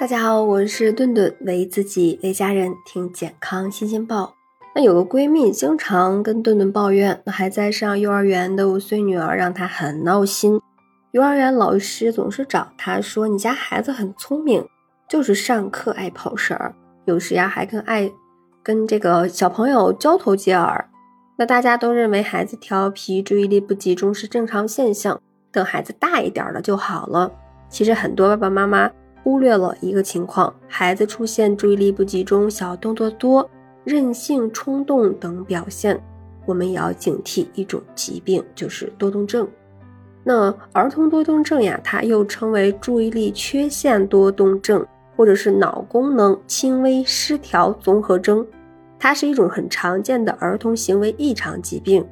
大家好，我是顿顿，为自己为家人听健康新鲜报。那有个闺蜜经常跟顿顿抱怨，那还在上幼儿园的五岁女儿让她很闹心。幼儿园老师总是找她说：“你家孩子很聪明，就是上课爱跑神儿，有时呀还跟爱跟这个小朋友交头接耳。”那大家都认为孩子调皮、注意力不集中是正常现象，等孩子大一点了就好了。其实很多爸爸妈妈。忽略了一个情况，孩子出现注意力不集中、小动作多、任性、冲动等表现，我们也要警惕一种疾病，就是多动症。那儿童多动症呀，它又称为注意力缺陷多动症，或者是脑功能轻微失调综合征，它是一种很常见的儿童行为异常疾病。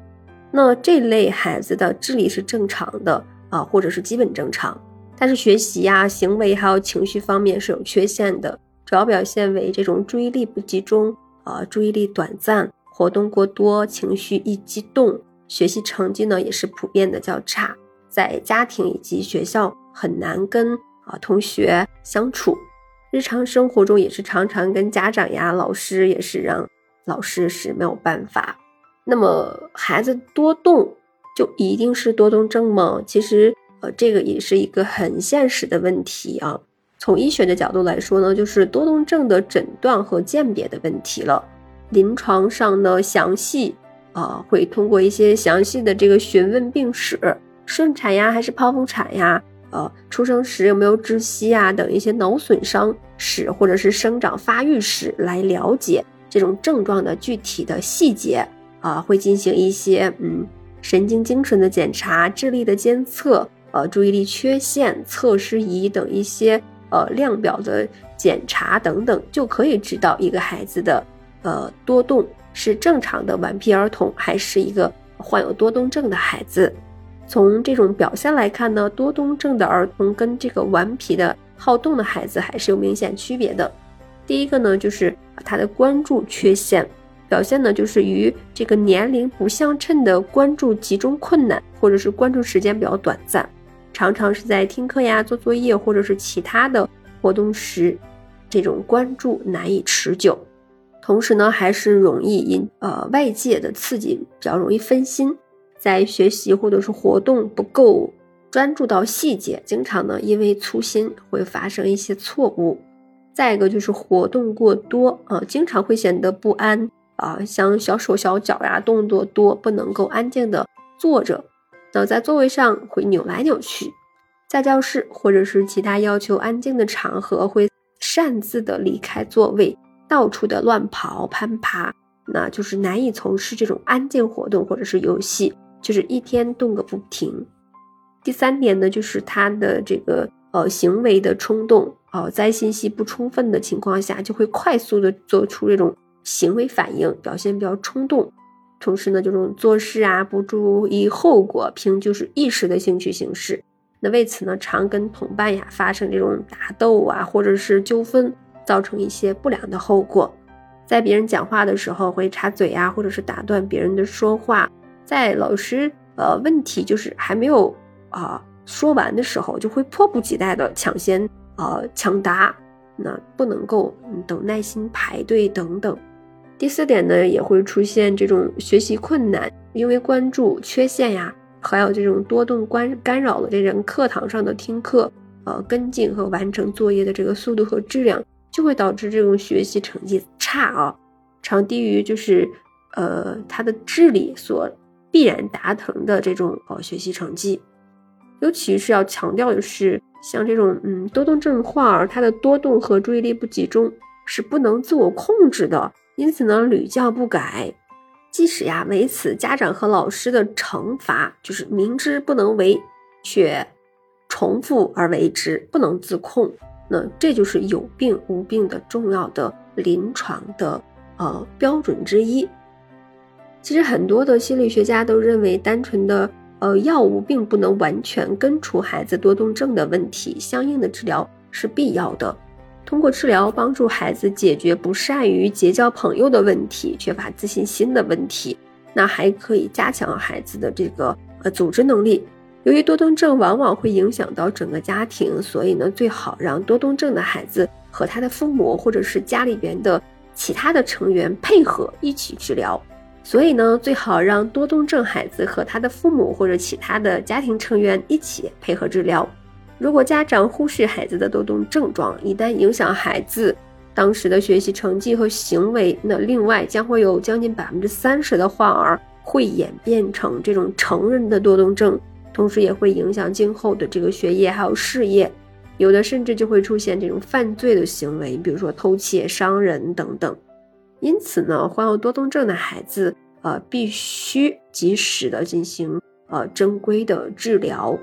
那这类孩子的智力是正常的啊，或者是基本正常。但是学习呀、行为还有情绪方面是有缺陷的，主要表现为这种注意力不集中，呃，注意力短暂，活动过多，情绪易激动，学习成绩呢也是普遍的较差，在家庭以及学校很难跟啊同学相处，日常生活中也是常常跟家长呀、老师也是让老师是没有办法。那么孩子多动就一定是多动症吗？其实。呃，这个也是一个很现实的问题啊。从医学的角度来说呢，就是多动症的诊断和鉴别的问题了。临床上呢，详细啊，会通过一些详细的这个询问病史，顺产呀还是剖腹产呀，呃，出生时有没有窒息啊等一些脑损伤史或者是生长发育史来了解这种症状的具体的细节啊，会进行一些嗯神经精神的检查、智力的监测。呃，注意力缺陷测试仪等一些呃量表的检查等等，就可以知道一个孩子的呃多动是正常的顽皮儿童，还是一个患有多动症的孩子。从这种表现来看呢，多动症的儿童跟这个顽皮的好动的孩子还是有明显区别的。第一个呢，就是他的关注缺陷。表现呢，就是与这个年龄不相称的关注集中困难，或者是关注时间比较短暂。常常是在听课呀、做作业或者是其他的活动时，这种关注难以持久。同时呢，还是容易因呃外界的刺激比较容易分心，在学习或者是活动不够专注到细节，经常呢因为粗心会发生一些错误。再一个就是活动过多啊，经常会显得不安啊，像小手小脚呀，动作多，不能够安静的坐着。倒在座位上会扭来扭去，在教室或者是其他要求安静的场合会擅自的离开座位，到处的乱跑攀爬，那就是难以从事这种安静活动或者是游戏，就是一天动个不停。第三点呢，就是他的这个呃行为的冲动哦，在信息不充分的情况下，就会快速的做出这种行为反应，表现比较冲动。同时呢，这种做事啊不注意后果，凭就是一时的兴趣行事。那为此呢，常跟同伴呀发生这种打斗啊，或者是纠纷，造成一些不良的后果。在别人讲话的时候会插嘴啊，或者是打断别人的说话。在老师呃问题就是还没有啊说完的时候，就会迫不及待的抢先呃抢答。那不能够嗯等耐心排队等等。第四点呢，也会出现这种学习困难，因为关注缺陷呀，还有这种多动关干扰了这人课堂上的听课、呃跟进和完成作业的这个速度和质量，就会导致这种学习成绩差啊，常低于就是呃他的智力所必然达成的这种呃学习成绩。尤其是要强调的是，像这种嗯多动症患儿，他的多动和注意力不集中是不能自我控制的。因此呢，屡教不改，即使呀为此，家长和老师的惩罚就是明知不能为，却重复而为之，不能自控。那这就是有病无病的重要的临床的呃标准之一。其实很多的心理学家都认为，单纯的呃药物并不能完全根除孩子多动症的问题，相应的治疗是必要的。通过治疗帮助孩子解决不善于结交朋友的问题、缺乏自信心的问题，那还可以加强孩子的这个呃组织能力。由于多动症往往会影响到整个家庭，所以呢，最好让多动症的孩子和他的父母或者是家里边的其他的成员配合一起治疗。所以呢，最好让多动症孩子和他的父母或者其他的家庭成员一起配合治疗。如果家长忽视孩子的多动症状，一旦影响孩子当时的学习成绩和行为，那另外将会有将近百分之三十的患儿会演变成这种成人的多动症，同时也会影响今后的这个学业还有事业，有的甚至就会出现这种犯罪的行为，比如说偷窃、伤人等等。因此呢，患有多动症的孩子，呃，必须及时的进行呃正规的治疗，